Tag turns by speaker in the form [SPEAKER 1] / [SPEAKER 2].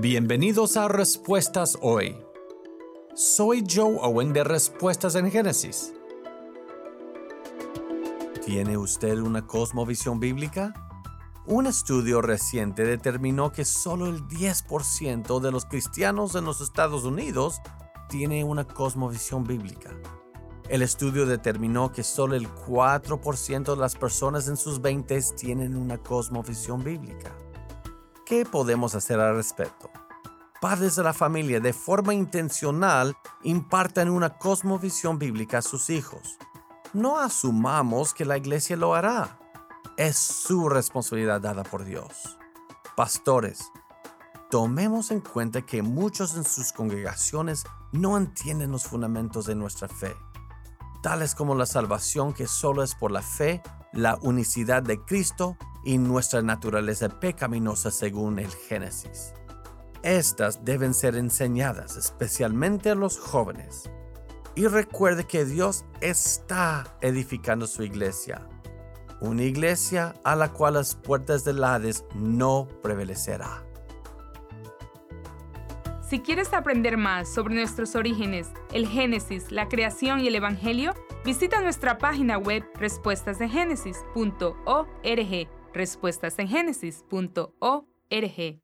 [SPEAKER 1] Bienvenidos a Respuestas Hoy. Soy Joe Owen de Respuestas en Génesis. ¿Tiene usted una cosmovisión bíblica? Un estudio reciente determinó que solo el 10% de los cristianos en los Estados Unidos tiene una cosmovisión bíblica. El estudio determinó que solo el 4% de las personas en sus 20 tienen una cosmovisión bíblica. ¿Qué podemos hacer al respecto? Padres de la familia de forma intencional impartan una cosmovisión bíblica a sus hijos. No asumamos que la iglesia lo hará. Es su responsabilidad dada por Dios. Pastores, tomemos en cuenta que muchos en sus congregaciones no entienden los fundamentos de nuestra fe, tales como la salvación que solo es por la fe, la unicidad de Cristo y nuestra naturaleza pecaminosa según el Génesis. Estas deben ser enseñadas especialmente a los jóvenes. Y recuerde que Dios está edificando su iglesia, una iglesia a la cual las puertas del Hades no prevalecerá.
[SPEAKER 2] Si quieres aprender más sobre nuestros orígenes, el Génesis, la creación y el Evangelio, visita nuestra página web respuestasengénesis.org respuestasengenesis.org.